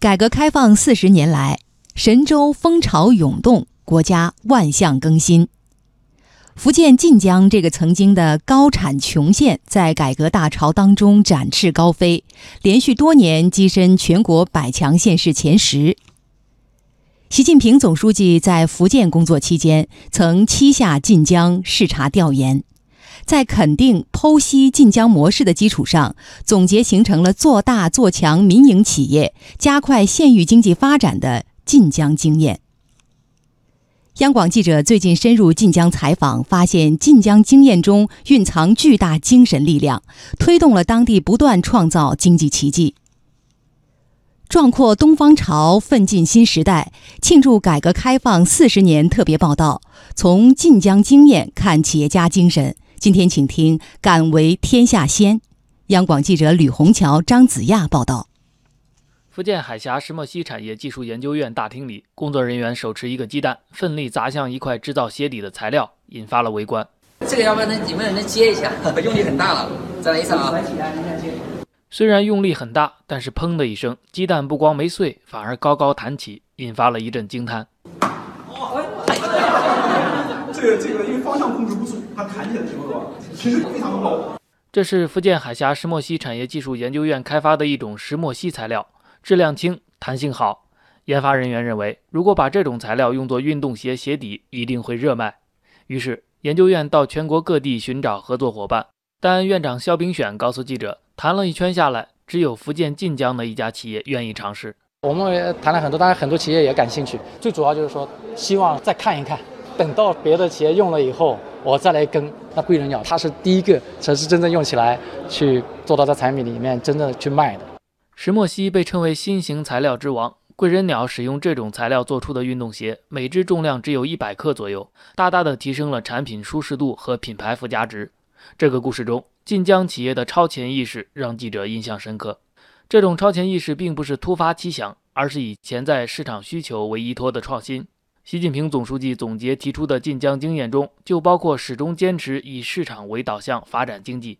改革开放四十年来，神州风潮涌动，国家万象更新。福建晋江这个曾经的高产穷县，在改革大潮当中展翅高飞，连续多年跻身全国百强县市前十。习近平总书记在福建工作期间，曾七下晋江视察调研，在肯定剖析晋江模式的基础上，总结形成了做大做强民营企业、加快县域经济发展的晋江经验。央广记者最近深入晋江采访，发现晋江经验中蕴藏巨大精神力量，推动了当地不断创造经济奇迹。壮阔东方潮，奋进新时代。庆祝改革开放四十年特别报道，从晋江经验看企业家精神。今天请听《敢为天下先》。央广记者吕红桥、张子亚报道。福建海峡石墨烯产业技术研究院大厅里，工作人员手持一个鸡蛋，奋力砸向一块制造鞋底的材料，引发了围观。这个要不然能有没有人能接一下？用力很大了，再来一次啊！虽然用力很大，但是砰的一声，鸡蛋不光没碎，反而高高弹起，引发了一阵惊叹。这个这个，因为方向控制不住，它弹起来的时候，其实非常的高。这是福建海峡石墨烯产业技术研究院开发的一种石墨烯材料，质量轻，弹性好。研发人员认为，如果把这种材料用作运动鞋鞋底，一定会热卖。于是，研究院到全国各地寻找合作伙伴。但院长肖炳选告诉记者，谈了一圈下来，只有福建晋江的一家企业愿意尝试。我们谈了很多，当然很多企业也感兴趣。最主要就是说，希望再看一看，等到别的企业用了以后，我再来跟。那贵人鸟，它是第一个才是真正用起来，去做到在产品里面真正去卖的。石墨烯被称为新型材料之王。贵人鸟使用这种材料做出的运动鞋，每只重量只有一百克左右，大大的提升了产品舒适度和品牌附加值。这个故事中，晋江企业的超前意识让记者印象深刻。这种超前意识并不是突发奇想，而是以潜在市场需求为依托的创新。习近平总书记总结提出的晋江经验中，就包括始终坚持以市场为导向发展经济。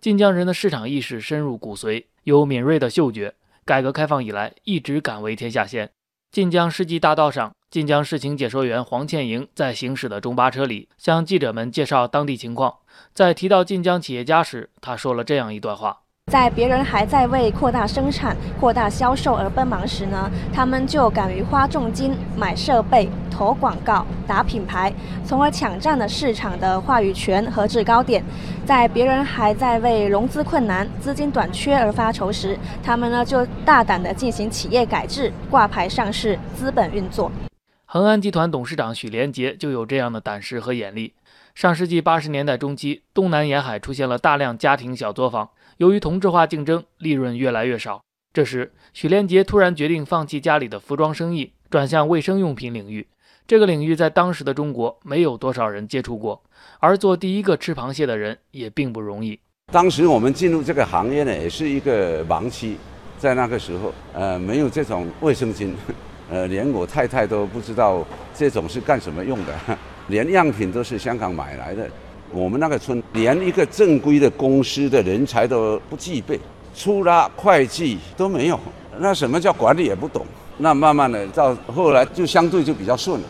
晋江人的市场意识深入骨髓，有敏锐的嗅觉。改革开放以来，一直敢为天下先。晋江世纪大道上。晋江市情解说员黄倩莹在行驶的中巴车里向记者们介绍当地情况。在提到晋江企业家时，他说了这样一段话。在别人还在为扩大生产、扩大销售而奔忙时呢，他们就敢于花重金买设备、投广告、打品牌，从而抢占了市场的话语权和制高点。在别人还在为融资困难、资金短缺而发愁时，他们呢就大胆地进行企业改制、挂牌上市、资本运作。恒安集团董事长许连杰就有这样的胆识和眼力。上世纪八十年代中期，东南沿海出现了大量家庭小作坊。由于同质化竞争，利润越来越少。这时，许连杰突然决定放弃家里的服装生意，转向卫生用品领域。这个领域在当时的中国没有多少人接触过，而做第一个吃螃蟹的人也并不容易。当时我们进入这个行业呢，也是一个盲区，在那个时候，呃，没有这种卫生巾，呃，连我太太都不知道这种是干什么用的，连样品都是香港买来的。我们那个村连一个正规的公司的人才都不具备，出纳、会计都没有，那什么叫管理也不懂。那慢慢的到后来就相对就比较顺了。